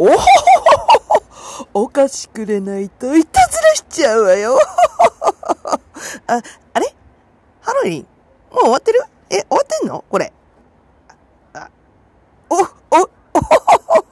おほほほほほお菓子くれないといたずらしちゃうわよ。あ、あれ？ハロウィン？もう終わってる？え、終わってんの？これ。あ、お、お、おほほほ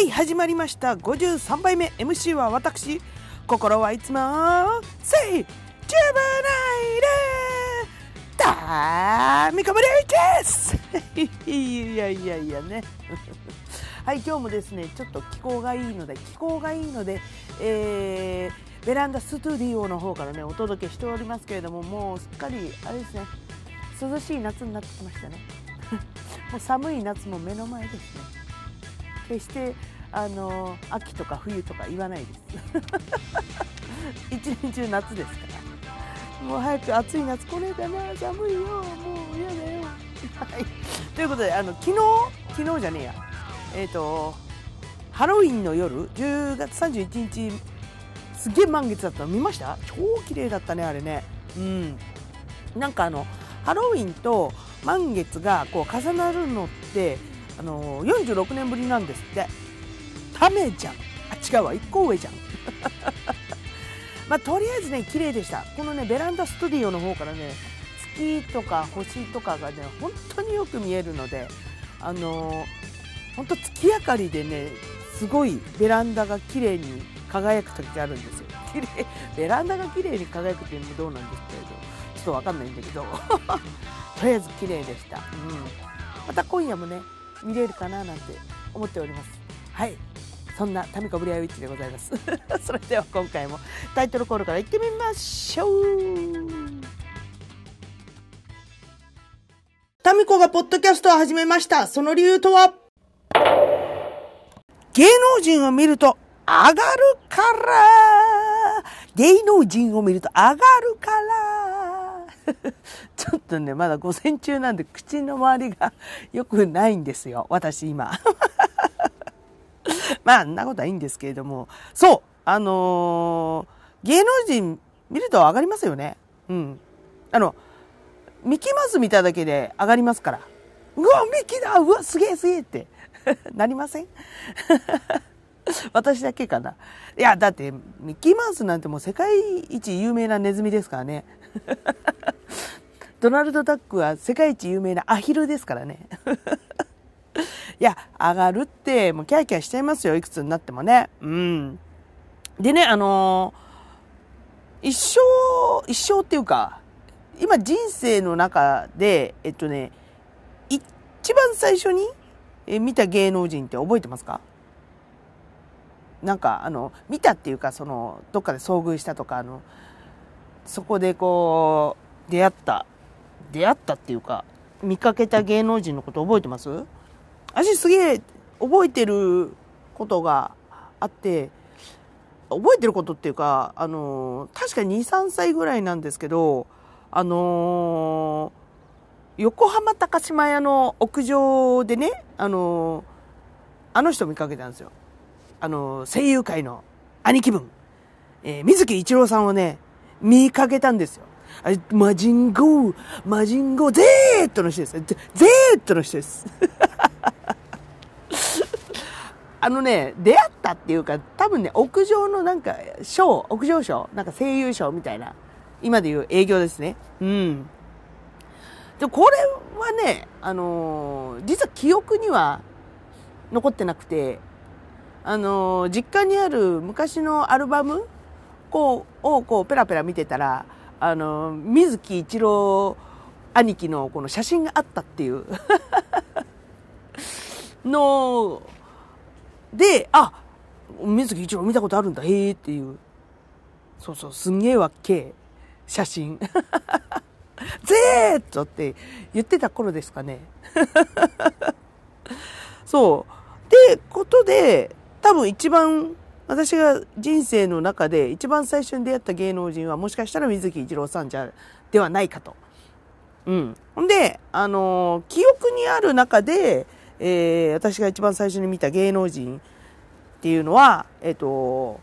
はい、始まりました。53杯目 MC は私。心はいつも、せい、ジュブナイルタミコブリですいやいやいやね。はい、今日もですね、ちょっと気候がいいので、気候がいいので、えー、ベランダストゥディオの方からね、お届けしておりますけれども、もうすっかり、あれですね、涼しい夏になってきましたね。もう寒い夏も目の前ですね。決してあの秋とか冬とか言わないです。一年中夏ですから。もう早く暑い夏来ねえかな寒いよもう嫌だよ。はい。ということであの昨日昨日じゃねえや。えっ、ー、とハロウィンの夜10月31日すげえ満月だったの見ました？超綺麗だったねあれね。うん。なんかあのハロウィンと満月がこう重なるのってあの46年ぶりなんですって。ためじゃん。あ違うわ。1個上じゃん。まあとりあえずね綺麗でした。このねベランダスタディオの方からね月とか星とかがね本当によく見えるのであの本当月明かりでねすごいベランダが綺麗に輝く時があるんですよ。綺麗ベランダが綺麗に輝くっていうのもどうなんですけれどちょっとわかんないんだけど。とりあえず綺麗でした、うん、また今夜もね見れるかななんて思っております。はい。そんなタミコブリアウィッチでございます。それでは今回もタイトルコールからいってみましょう。タミコがポッドキャストを始めました。その理由とは？芸能人を見ると上がるから。芸能人を見ると上がるから。ちょっとね、まだ午前中なんで口の周りが良くないんですよ。私今。まあ、んなことはいいんですけれども。そうあのー、芸能人見ると上がりますよね。うん。あの、ミキマウス見ただけで上がりますから。うわ、ミキだうわ、すげえすげえって なりません？私だけかな。いや、だって、ミッキーマウスなんてもう世界一有名なネズミですからね。ドナルド・ダックは世界一有名なアヒルですからね。いや、上がるって、もうキャーキャーしちゃいますよ、いくつになってもね。うん。でね、あのー、一生、一生っていうか、今人生の中で、えっとね、一番最初に見た芸能人って覚えてますか？なんかあの見たっていうかそのどっかで遭遇したとかあのそこでこう出会った出会ったっていうか見かけた芸能人のこと覚えてます？私すげえ覚えてることがあって覚えてることっていうかあの確か23歳ぐらいなんですけどあの横浜高島屋の屋上でねあのあの人見かけたんですよ。あの声優界の兄貴分、え、水木一郎さんをね見かけたんですよ、マジンゴー、マジンゴー、ゼートの人です。ゼートの人です。あのね、出会ったっていうか、多分ね、屋上のなんか、ショー、屋上ショー、なんか声優ショーみたいな、今でいう営業ですね。うん。で、これはね、あのー、実は記憶には残ってなくて、あのー、実家にある昔のアルバムこう、をこう、ペラペラ見てたら、あの、水木一郎兄貴のこの写真があったっていう ので、あ、水木一郎見たことあるんだ、へえっていう。そうそう、すんげえわっけ写真。ぜーっとって言ってた頃ですかね。そう。で、ことで、多分一番私が人生の中で一番最初に出会った芸能人はもしかしたら水木一郎さんじゃ、ではないかと。うん。ほんで、あのー、記憶にある中で、えー、私が一番最初に見た芸能人っていうのは、えっ、ー、と、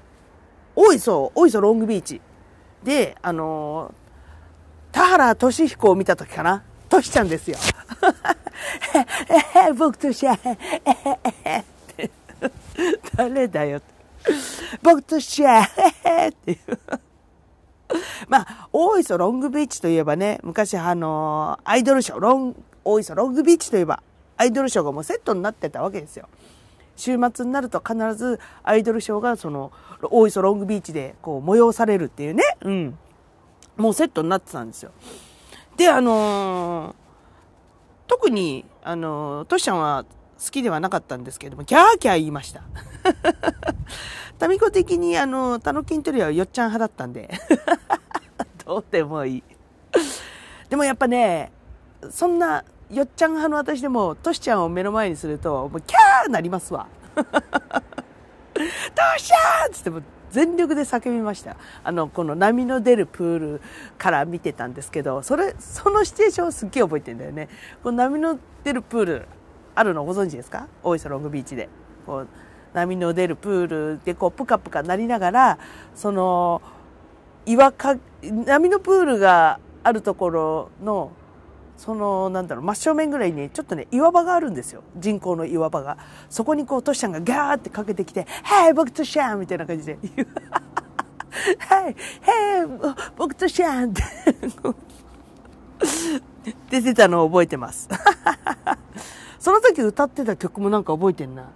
大磯、大磯ロングビーチで、あのー、田原俊彦を見た時かな。トシちゃんですよ。僕としちゃ、誰だよって。僕としちゃえっていう。まあ、大磯ロングビーチといえばね、昔あの、アイドルショー、ロン、大磯ロングビーチといえば、アイドルショーがもうセットになってたわけですよ。週末になると必ずアイドルショーがその、大磯ロングビーチでこう催されるっていうね、うん。もうセットになってたんですよ。で、あのー、特に、あのー、トシちゃんは好きではなかったんですけれども、キャーキャー言いました。タミコ的にあの、タノキントリはよっちゃん派だったんで。どうでもいい。でもやっぱね、そんなよっちゃん派の私でも、トシちゃんを目の前にすると、もうキャーなりますわ。トシちゃんつっても全力で叫びました。あの、この波の出るプールから見てたんですけど、それ、そのシチュエーションをすっげえ覚えてんだよね。この波の出るプール、あるのご存知ですか？大磯ロングビーチで。こう波の出るプールでこうプカプカなりながらその岩か波のプールがあるところのそのなんだろう真正面ぐらいにちょっとね岩場があるんですよ。人工の岩場が。そこにこうトシちゃんがガーってかけてきて「はい僕トシちゃん」みたいな感じで「はいはい僕トシちゃん」って。出てたのを覚えてます。その時歌ってた曲もなんか覚えてんな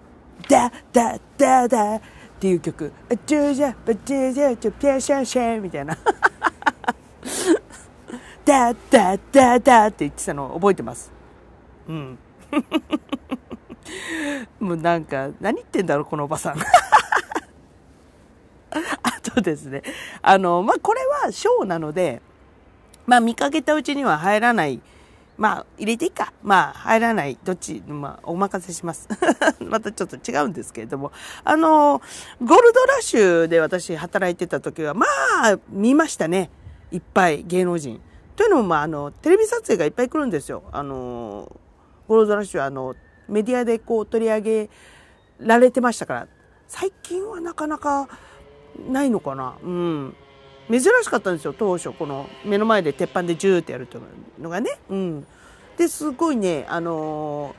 ダダダダっていう曲、ジュジャバジュジャジュピャシャシャみたいな。ダダダダって言ってたの覚えてます。うん。もうなんか、何言ってんだろう、このおばさん。あとですね、あの、まあ、これはショーなので、まあ、見かけたうちには入らないまあ、入れていいか。まあ、入らない。どっち、まあ、お任せします。またちょっと違うんですけれども。あの、ゴールドラッシュで私働いてた時は、まあ、見ましたね。いっぱい芸能人。というのも、まあ、あの、テレビ撮影がいっぱい来るんですよ。あの、ゴールドラッシュは、あの、メディアでこう取り上げられてましたから。最近はなかなかないのかな。うん。珍しかったんですよ当初この目の前で鉄板でジューってやるというのがね。うん、ですごいねあの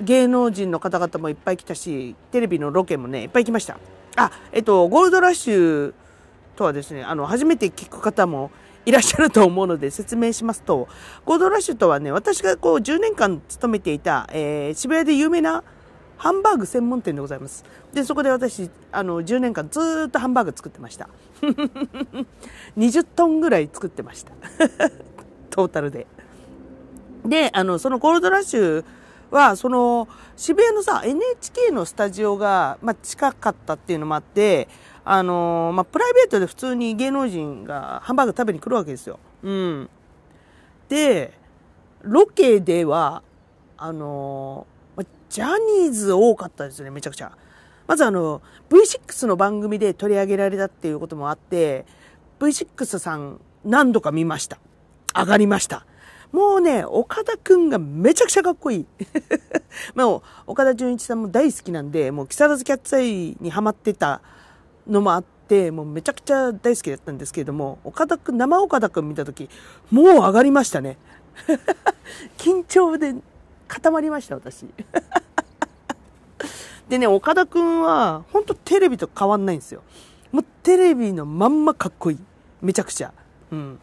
ー、芸能人の方々もいっぱい来たしテレビのロケもねいっぱい来ました。あえっとゴールドラッシュとはですねあの初めて聞く方もいらっしゃると思うので説明しますとゴールドラッシュとはね私がこう10年間勤めていた、えー、渋谷で有名なハンバーグ専門店でございます。で、そこで私、あの、10年間ずっとハンバーグ作ってました。20トンぐらい作ってました。トータルで。で、あの、そのゴールドラッシュは、その、渋谷のさ、NHK のスタジオが、まあ、近かったっていうのもあって、あの、まあ、プライベートで普通に芸能人がハンバーグ食べに来るわけですよ。うん。で、ロケでは、あの、ジャニーズ多かったですね、めちゃくちゃ。まずあの、V6 の番組で取り上げられたっていうこともあって、V6 さん何度か見ました。上がりました。もうね、岡田くんがめちゃくちゃかっこいい。もう、岡田准一さんも大好きなんで、もう木更津キャッツアイにハマってたのもあって、もうめちゃくちゃ大好きだったんですけれども、岡田くん、生岡田くん見たとき、もう上がりましたね。緊張で固まりました、私。でね、岡田くんは、ほんとテレビと変わんないんですよ。もうテレビのまんまかっこいい。めちゃくちゃ。うん。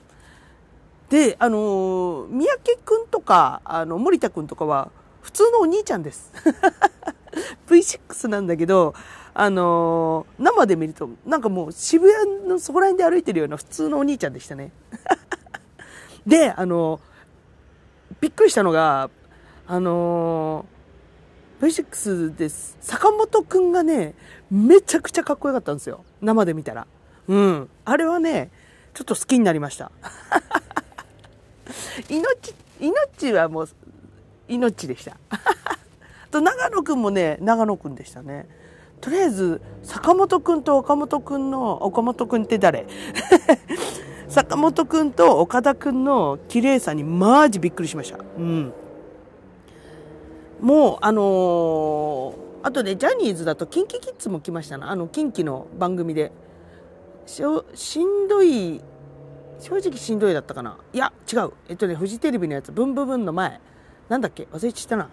で、あのー、三宅くんとか、あの、森田くんとかは、普通のお兄ちゃんです。V6 なんだけど、あのー、生で見ると、なんかもう渋谷のそこら辺で歩いてるような普通のお兄ちゃんでしたね。で、あのー、びっくりしたのが、あのー、V6 です。坂本くんがね、めちゃくちゃかっこよかったんですよ。生で見たら。うん。あれはね、ちょっと好きになりました。命、命はもう、命でした。と、長野くんもね、長野くんでしたね。とりあえず、坂本くんと岡本くんの、岡本くんって誰？坂本くんと岡田くんの綺麗さにマジびっくりしました。うん。もう、あのー、あとね、ジャニーズだと、キンキキッズも来ましたな。あの、キンキの番組で。しょしんどい正直しんどいだったかな。いや違う。えっとねフジテレビのやつ。ブンブブンの前。なんだっけ？忘れちゃったな。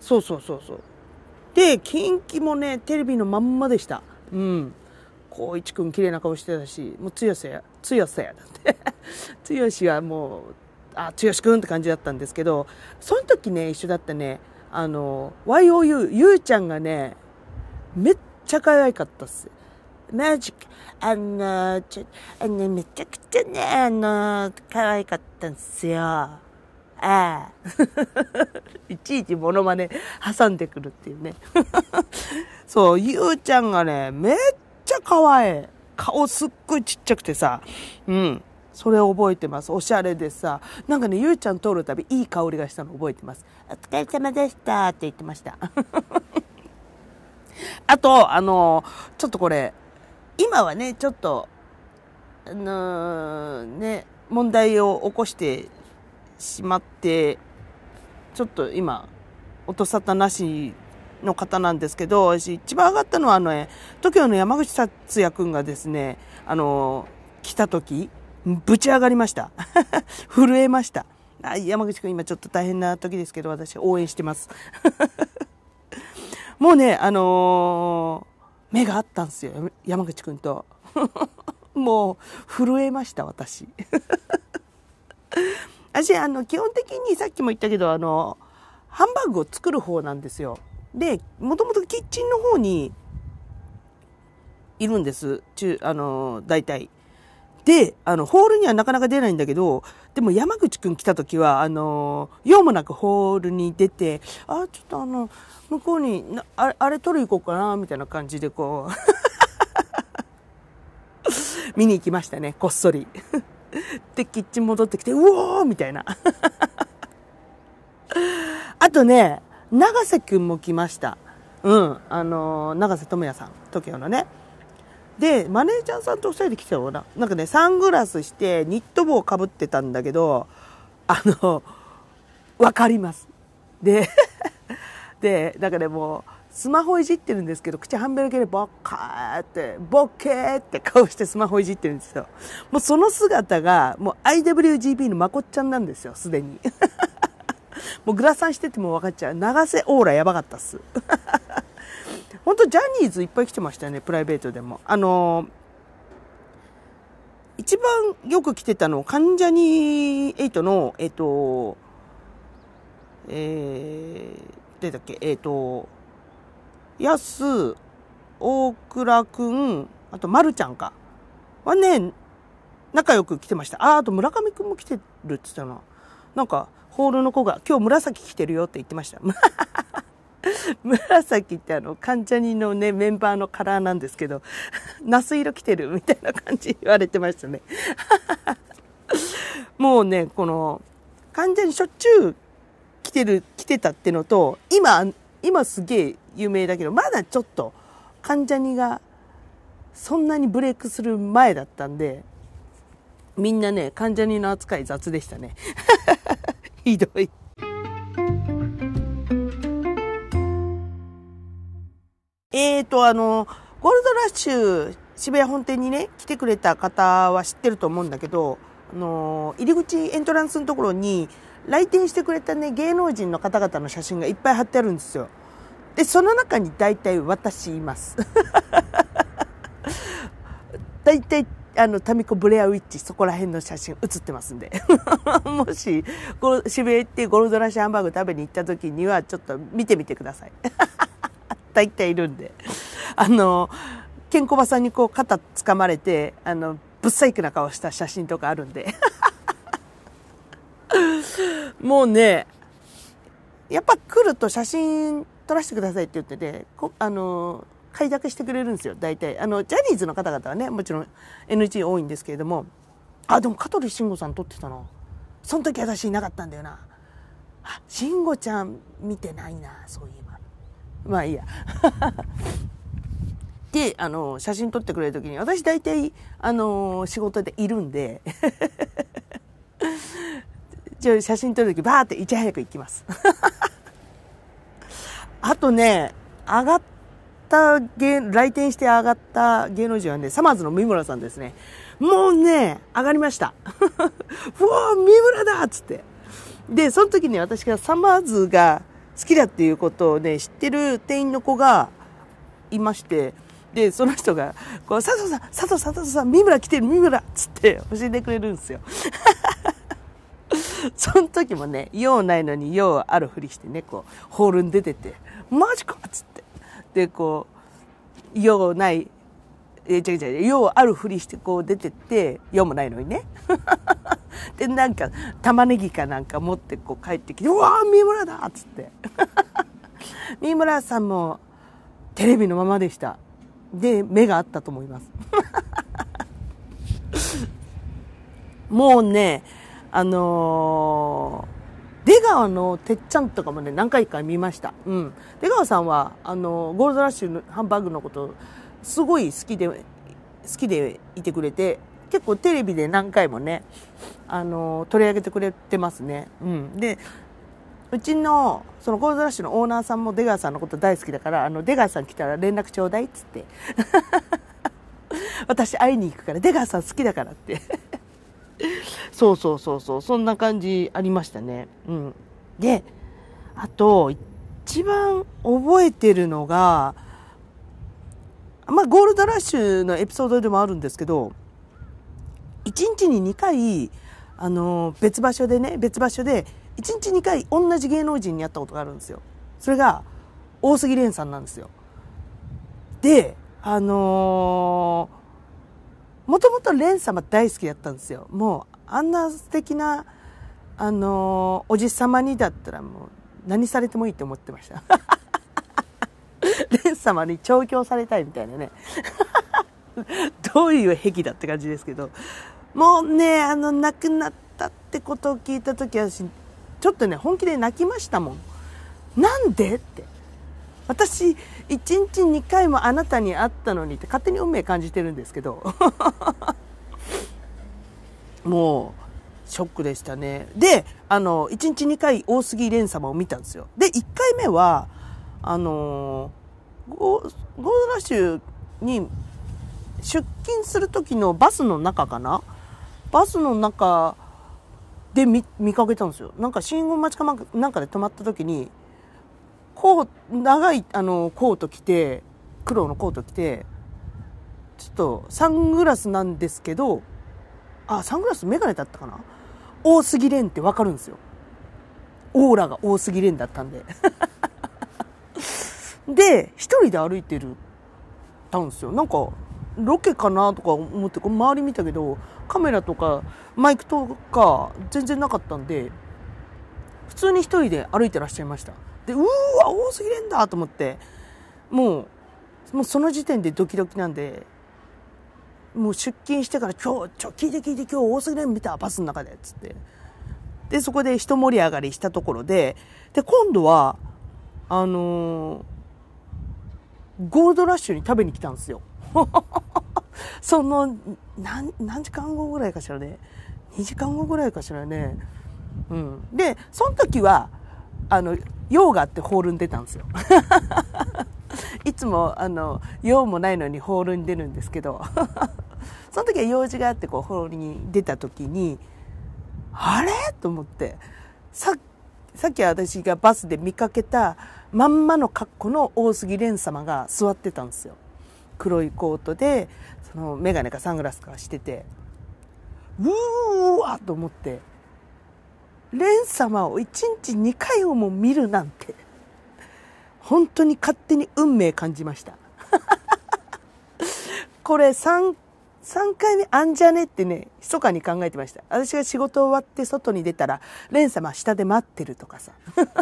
そうそうそうそう。で近畿もねテレビのまんまでした。うん。光一くん綺麗な顔してたしもう強さや強さや。だって剛はもうあ剛くんって感じだったんですけどその時ね一緒だったねあの YOU ゆうちゃんがねめっちゃ可愛かったっすマジック。あの、ちょ、あの、めちゃくちゃね、あの、可愛かったんすよ。ああ。いちいちモノマネ挟んでくるっていうね。そう、ゆうちゃんがね、めっちゃ可愛い。顔すっごいちっちゃくてさ。うん。それを覚えてます。おしゃれでさ。なんかね、ゆうちゃん通るたびいい香りがしたの覚えてます。お疲れ様でしたって言ってました。あと、あの、ちょっとこれ、今はね、ちょっと、あの、ね、問題を起こしてしまって、ちょっと今、音沙汰なしの方なんですけど、私一番上がったのはあの、ね、TOKIO の山口達也くんがですね、あの、来た時、ぶち上がりました。震えました。あ山口くん今ちょっと大変な時ですけど、私応援してます。もうね、あのー目があったんですよ山口君と もう震えました私私あの基本的にさっきも言ったけどあのハンバーグを作る方なんですよでもともとキッチンの方にいるんです中あの大体であのホールにはなかなか出ないんだけどでも山口くん来た時はあの用もなくホールに出てあちょっとあの向こうにあれあれ取り行こうかなみたいな感じでこう 見に行きましたねこっそり。でキッチン戻ってきてうおーみたいな。あとね永瀬くんも来ました。うんあの永瀬智也さん TOKIO のね。でマネージャーさんと2人で来てたのかな？なんかねサングラスしてニット帽かぶってたんだけどあの分かります。ででだからもうスマホいじってるんですけど口半分だけでボッカーってボッケーって顔してスマホいじってるんですよ。もうその姿がもう IWGP のまこっちゃんなんですよすでに。もうグラサンしてても分かっちゃう。長瀬オーラやばかったっす。ジャニーズいっぱい来てましたよねプライベートでもあのー、一番よく来てたの関ジャニ∞のえっ、とえー誰だっけえっ、ー、と、やす、大倉くん、あと、まるちゃんか。はね、仲良く来てました。あ、あと村上くんも来てるって言ったな。なんか、ホールの子が、今日紫着てるよって言ってました。紫ってあの、関ジャニのね、メンバーのカラーなんですけど、ナス色着てるみたいな感じ言われてましたね。もうね、この、関ジャニしょっちゅう来てる、来てたってのと、今、今すげえ有名だけど、まだちょっと、関ジャニがそんなにブレイクする前だったんで、みんなね、関ジャニの扱い雑でしたね。ひどい。えーと、あの、ゴールドラッシュ渋谷本店にね、来てくれた方は知ってると思うんだけど、あの、入り口エントランスのところに、来店してくれたね、芸能人の方々の写真がいっぱい貼ってあるんですよ。で、その中に大体私います。大体、あの、タミコ・ブレアウィッチ、そこら辺の写真写ってますんで。もし、渋谷行ってゴールドラッシュハンバーグ食べに行った時には、ちょっと見てみてください。大体いるんで。あの、ケンコバさんにこう肩掴まれて、あの、ぶっ細工な顔した写真とかあるんで。もうね、やっぱ来ると写真撮らせてくださいって言ってて、あの、快諾してくれるんですよ、大体。あの、ジャニーズの方々はね、もちろん NG 多いんですけれども、あ、でも香取慎吾さん撮ってたな。その時私いなかったんだよな。あ、慎吾ちゃん見てないな、そういえば。まあいいや。で、あの、写真撮ってくれる時に、私大体、あの、仕事でいるんで、じゃ写真撮る時バーっていち早く行きます。あとね、上がった芸、来店して上がった芸能人はね、サマーズの三村さんですね。もうね、上がりました。うわ三村だっつって。で、その時に私がサマーズが好きだっていうことをね、知ってる店員の子がいまして、で、その人が、こう、佐藤さん、佐藤さん佐藤さん、三村来てる、三村っつって教えてくれるんですよ。その時もね、用ないのに用あるふりしてね、こう、ホールに出てて、マジかっつって。で、こう、用ない、え、違う違う、用あるふりしてこう出てって、用もないのにね。で、なんか、玉ねぎかなんか持ってこう帰ってきて、うわー三村だっつって。三村さんもテレビのままでした。で、目があったと思います。もうね、あのー、出川のてっちゃんとかもね、何回か見ました。うん。出川さんは、あの、ゴールドラッシュのハンバーグのこと、すごい好きで、好きでいてくれて、結構テレビで何回もね、あの、取り上げてくれてますね。うん。で、うちの、そのゴールドラッシュのオーナーさんも出川さんのこと大好きだから、あの、出川さん来たら連絡ちょうだいっつって。私会いに行くから、出川さん好きだからって そうそうそうそう、そんな感じありましたね。うん。で、あと、一番覚えてるのが、まあ、ゴールドラッシュのエピソードでもあるんですけど、1日に2回、あの、別場所でね、別場所で、1日2回同じ芸能人に会ったことがあるんですよ。それが、大杉蓮さんなんですよ。で、あのーもともと蓮様大好きだったんですよ。もう、あんな素敵な、あのー、おじさまにだったらもう、何されてもいいって思ってました。様に調教されたいみたいなね。どういう癖だって感じですけど。もうね、あの、亡くなったってことを聞いた時は、ちょっとね、本気で泣きましたもん。なんでって。私、1日2回もあなたに会ったのにって勝手に運命感じてるんですけど。もう、ショックでしたね。で、あの、1日2回大杉蓮様を見たんですよ。で、1回目は、あのゴ、ゴールドラッシュに出勤する時のバスの中かな？バスの中で見かけたんですよ。なんか信号待ちかなんかで止まった時に、こう、長い、あの、コート着て、黒のコート着て、ちょっと、サングラスなんですけど、あ、サングラスメガネだったかな？大杉蓮ってわかるんですよ。オーラが大杉蓮だったんで。で、一人で歩いてる、たんですよ。なんか、ロケかなとか思って、こう周り見たけど、カメラとかマイクとか全然なかったんで、普通に一人で歩いてらっしゃいましたでうーわ大杉蓮だと思ってもうもうその時点でドキドキなんでもう出勤してから「今日ちょ聞いて聞いて今日大杉蓮見たバスの中で」つってでそこで一盛り上がりしたところでで今度はあのーゴールドラッシュに食べに来たんですよ。その何何時間後ぐらいかしらね。2時間後ぐらいかしらね。うん。でその時はあの用があってホールに出たんですよ。いつもあの用もないのにホールに出るんですけど。その時は用事があってこうホールに出た時にあれ？と思って。ささっき私がバスで見かけたまんまの格好の大杉蓮様が座ってたんですよ。黒いコートでその眼鏡かサングラスかしててうーわと思って蓮様を1日2回をも見るなんて本当に勝手に運命感じました。これ 3, 3回目あんじゃねってね密かに考えてました。私が仕事終わって外に出たら蓮様下で待ってるとかさ。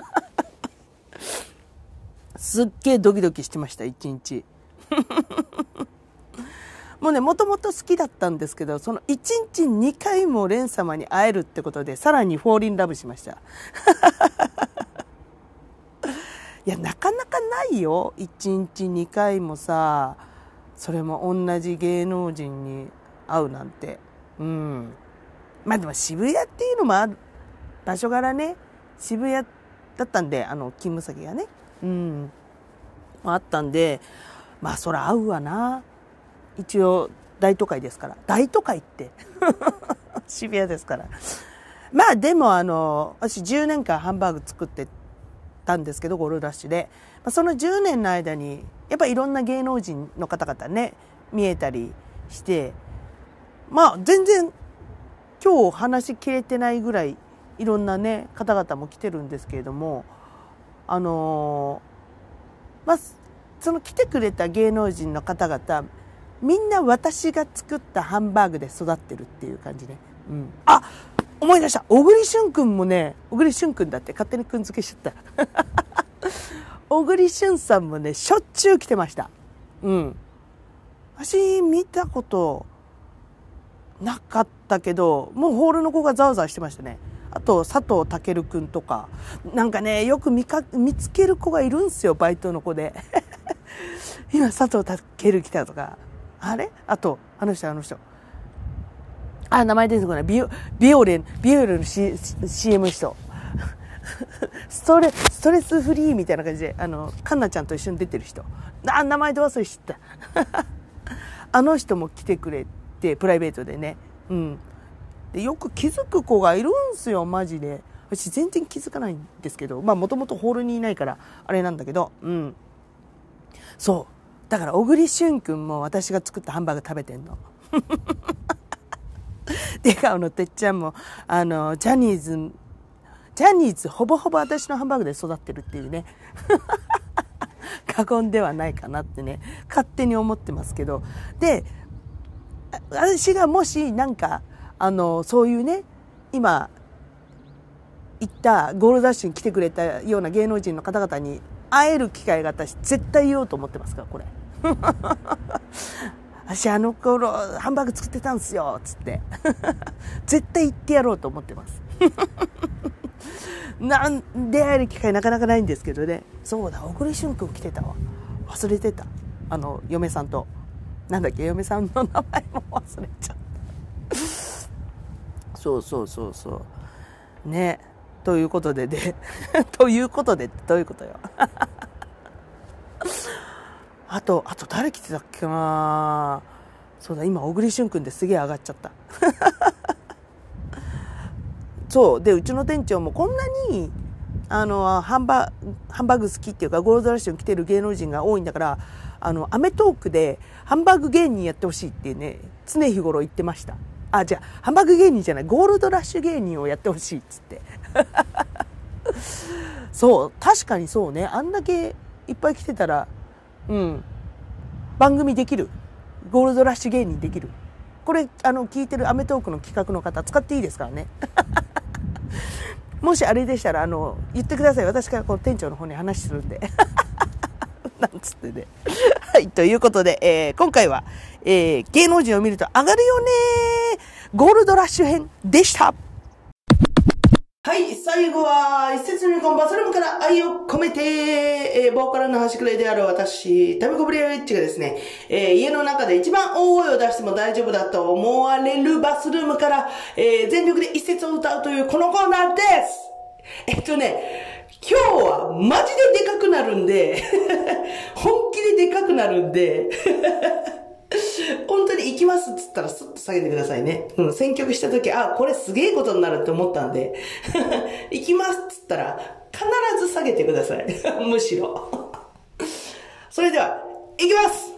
すっげえドキドキしてました一日。もうねもともと好きだったんですけどその1日2回も蓮様に会えるってことでさらにフォーリンラブしました。いやなかなかないよ。1日2回もさ。それも同じ芸能人に会うなんて。うん。まあでも渋谷っていうのもある場所柄ね。渋谷だったんであの勤務先がね。うん。あったんでまあそら合うわな。一応大都会ですから。大都会って。渋谷ですから。まあでもあの私10年間ハンバーグ作ってたんですけどゴールドラッシュで、まあ、その10年の間にやっぱりいろんな芸能人の方々ね見えたりしてまあ全然今日話しきれてないぐらいいろんなね方々も来てるんですけれどもあのまあその来てくれた芸能人の方々みんな私が作ったハンバーグで育ってるっていう感じね。うん、あ思い出した。小栗旬君もね小栗旬君だって勝手にくん付けしちゃった。小栗旬さんもねしょっちゅう来てました。うん。私見たことなかったけどもうホールの子がざわざわしてましたね。あと佐藤健君とか。なんかねよく見か見つける子がいるんですよバイトの子で。今佐藤健来たとか。あれ？あとあの人あの人。あ、名前出てこない。ビオ、ビオレン、ビオレの、C、CM 人。ストレ、ストレスフリーみたいな感じで、あの、カンナちゃんと一緒に出てる人。あ、名前で忘れしちゃった。あの人も来てくれて、プライベートでね。うん。で、よく気づく子がいるんすよ、マジで。私全然気づかないんですけど、まあもともとホールにいないから、あれなんだけど、うん。そう。だから小栗旬君も私が作ったハンバーグ食べてんの。出川のてっちゃんも、あの、ジャニーズ、ジャニーズほぼほぼ私のハンバーグで育ってるっていうね。過言ではないかなってね、勝手に思ってますけど。で、私がもしなんか、あの、そういうね、今、行ったゴールダッシュに来てくれたような芸能人の方々に会える機会が私絶対言おうと思ってますから、これ。私あの頃ハンバーグ作ってたんすよつって 絶対行ってやろうと思ってますなん出会える機会なかなかないんですけどね。そうだ小栗旬君来てたわ。忘れてた。あの嫁さんと。なんだっけ嫁さんの名前も忘れちゃった。そうそうそうそう。ね。ということでで。ということでどういうことよ。あと、あと誰来てたっけなそうだ、今、小栗旬君ですげえ上がっちゃった。そう。で、うちの店長もこんなに、あの、ハンバハンバーグ好きっていうか、ゴールドラッシュに来てる芸能人が多いんだから、あの、アメトークでハンバーグ芸人やってほしいってね、常日頃言ってました。あ、じゃあ、ハンバーグ芸人じゃない、ゴールドラッシュ芸人をやってほしいっつって。そう、確かにそうね。あんだけいっぱい来てたら、うん。番組できる。ゴールドラッシュ芸人できる。これ、あの、聞いてるアメトークの企画の方、使っていいですからね。もしあれでしたら、あの、言ってください。私からこう店長の方に話するんで。なんつってね。はい、ということで、えー、今回は、えー、芸能人を見ると上がるよねゴールドラッシュ編でした。はい、最後は、一節にコンバスルームから愛を込めて、えー、ボーカルの端くれである私、タミコブリアウィッチがですね、えー、家の中で一番大声を出しても大丈夫だと思われるバスルームから、えー、全力で一節を歌うというこのコーナーです。えっとね、今日はマジででかくなるんで 本気ででかくなるんで本当に行きますっつったらスッと下げてくださいね。うん、選曲した時、あ、これすげえことになるって思ったんで、行きますっつったら必ず下げてください。むしろ。それでは、行きます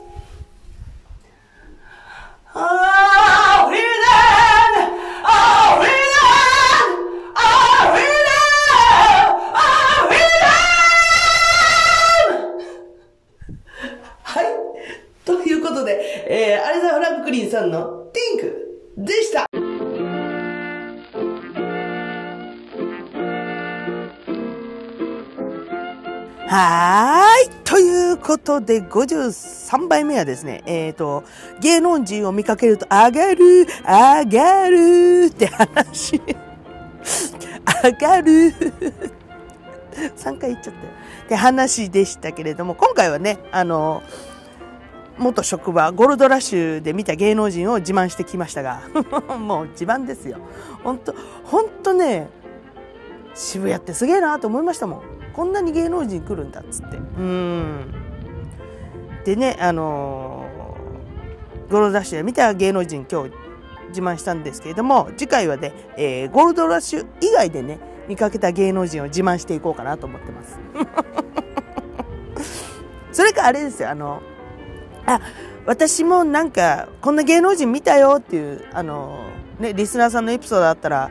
あー、フリーダーことで、53杯目はですね、えっ、ー、と、芸能人を見かけると、上がる、上がるって話。上がる。3回言っちゃったよ。って話でしたけれども、今回はね、あの、元職場ゴールドラッシュで見た芸能人を自慢してきましたが もう自慢ですよ本当本当ね渋谷ってすげえなと思いましたもんこんなに芸能人来るんだっつってうんでねあのー、ゴールドラッシュで見た芸能人今日自慢したんですけれども次回はね、えー、ゴールドラッシュ以外でね見かけた芸能人を自慢していこうかなと思ってます。それかあれですよあのあ私もなんかこんな芸能人見たよっていうあの、ね、リスナーさんのエピソードあったら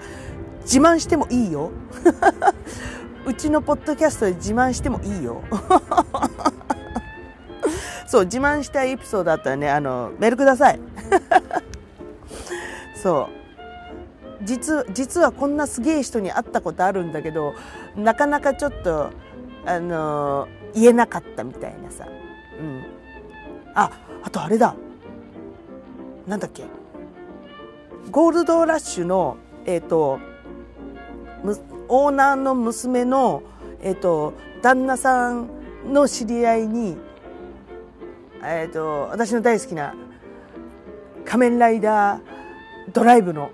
自慢してもいいよ。うちのポッドキャストで自慢してもいいよ。そう自慢したいエピソードあったらねあのメールください。そう。実実はこんなすげえ人に会ったことあるんだけどなかなかちょっとあの言えなかったみたいなさ、うん、ああとあれだ。なんだっけ。ゴールドラッシュのえっ、ー、とオーナーの娘のえっ、ー、と旦那さんの知り合いにえっ、ー、と私の大好きな仮面ライダードライブの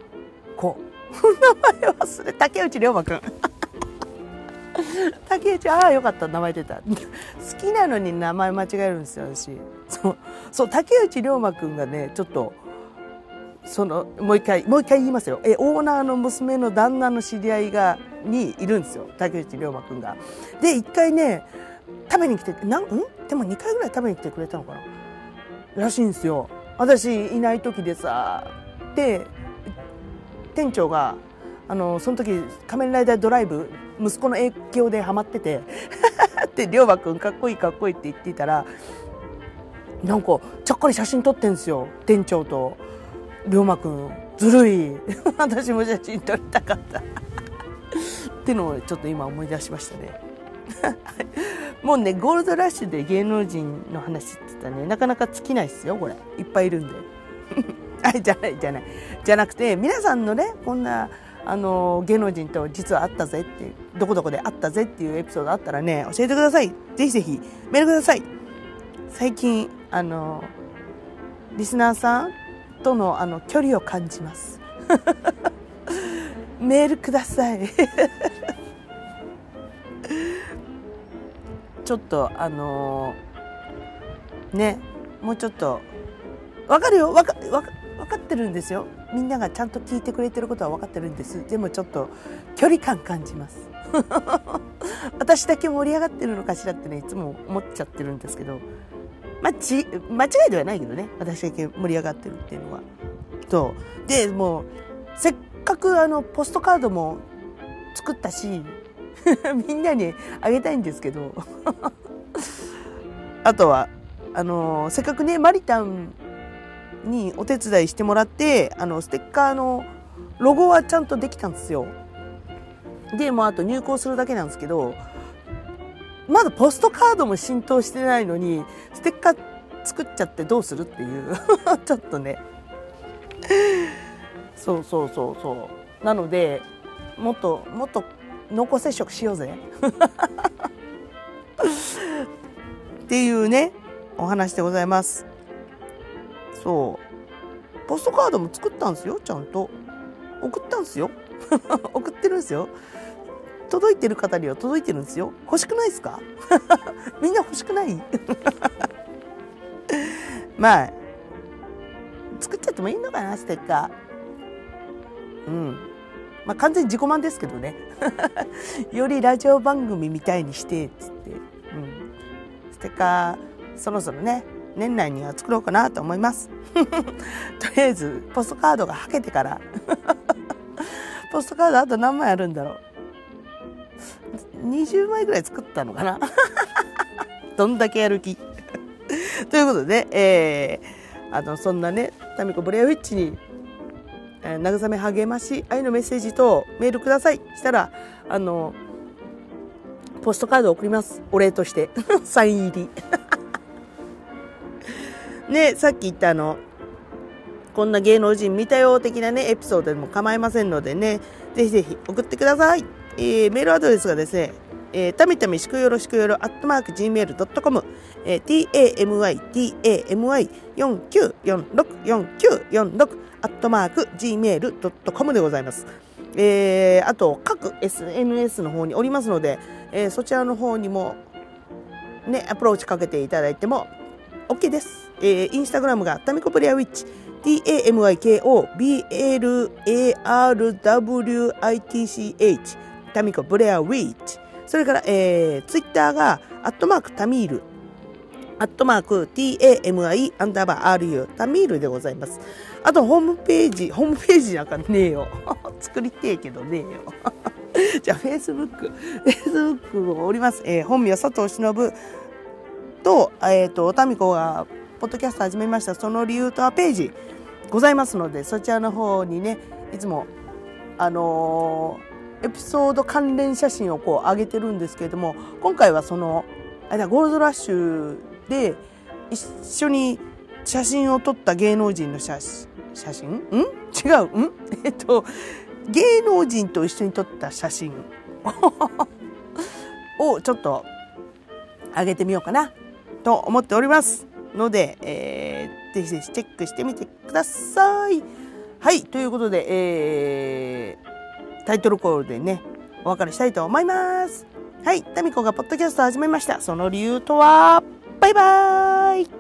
子。名前忘れ竹内涼真君 竹内ああよかった名前出た。好きなのに名前間違えるんですよ私。そうそう竹内涼真君がねちょっとそのもう一回もう一回言いますよ。えオーナーの娘の旦那の知り合いがにいるんですよ竹内涼真君が。で一回ね食べに来てなんん？でも2回ぐらい食べに来てくれたのかな？らしいんですよ。私いない時でさで店長があのその時「仮面ライダードライブ」息子の影響でハマってて で龍馬くんかっこいいかっこいいって言っていたらなんかちゃっかり写真撮ってんですよ店長と。龍馬くんずるい。私も写真撮りたかった。ってのをちょっと今思い出しましたね。もうねゴールドラッシュで芸能人の話って言ったらねなかなか尽きないですよこれ。いっぱいいるんで。はいじゃないじゃない。じゃなくて皆さんのねこんなあの芸能人と実は会ったぜってどこどこで会ったぜっていうエピソードあったらね教えてください。ぜひぜひメールください。最近あのリスナーさんとのあの距離を感じます。メールください。ちょっとあのねもうちょっとわかるよ。わかわか分かってるんですよ。みんながちゃんと聞いてくれてることは分かってるんです。でもちょっと距離感感じます。私だけ盛り上がってるのかしらってねいつも思っちゃってるんですけど。ま、ち間違いではないけどね。私だけ盛り上がってるっていうのは。そうでもうせっかくあのポストカードも作ったし みんなにあげたいんですけど。あとはあのせっかくねマリタンにお手伝いしてもらってあのステッカーのロゴはちゃんとできたんですよ。でもあと入稿するだけなんですけどまだポストカードも浸透してないのにステッカー作っちゃってどうするっていう。ちょっとね。そうそうそうそう。なのでもっともっと濃厚接触しようぜ。っていうねお話でございます。そう。ポストカードも作ったんですよちゃんと。送ったんですよ。送ってるんですよ。届いてる方には届いてるんですよ。欲しくないですか？みんな欲しくない？まあ作っちゃってもいいのかなステッカー。うん。まあ完全に自己満ですけどね。よりラジオ番組みたいにしてっつって、うん、ステッカーそろそろね年内には作ろうかなと思います。とりあえずポストカードがはけてから。ポストカードあと何枚あるんだろう。20枚ぐらい作ったのかな。どんだけやる気。ということで、えー、あのそんなねタミコブレアウィッチに、慰め励まし愛のメッセージとメールください。したらあのポストカード送ります。お礼として。サイン入り。ねさっき言ったあのこんな芸能人見たよ的なねエピソードでも構いませんのでね。ぜひぜひ送ってください。えー、メールアドレスがですね、えー、たみたみしくよろしくよろ、アットマーク gmail.com、えー、tamytamy49464946、アットマーク gmail.com でございます。えー、あと、各 SNS の方におりますので、えー、そちらの方にも、ね、アプローチかけていただいても OK です。えー、インスタグラムがタミコプレアウィッチ、t-a-m-i-k-o-b-l-a-r-w-i-t-c-h タミコブレアウィッチ。それから、えー、ツイッターが、アットマークタミール。アットマーク TAMI アンダーバー RU タミールでございます。あとホームページ、ホームページなんかねえよ。作りてえけどねえよ。じゃあ、フェイスブック。フェイスブックをおります。えー、本名佐藤忍と、えっ、ー、と、タミコが、ポッドキャスト始めました。その理由とはページございますので、そちらの方にね、いつも、あのーエピソード関連写真をこう上げてるんですけれども今回はそのあゴールドラッシュで一緒に写真を撮った芸能人の写真ん？違う？ん？えっと芸能人と一緒に撮った写真。をちょっと上げてみようかな。と思っておりますので、えー、ぜひぜひチェックしてみてください。はい、ということで、えータイトルコールでね、お別れしたいと思います。はい、タミコがポッドキャストを始めました。その理由とは、バイバーイ。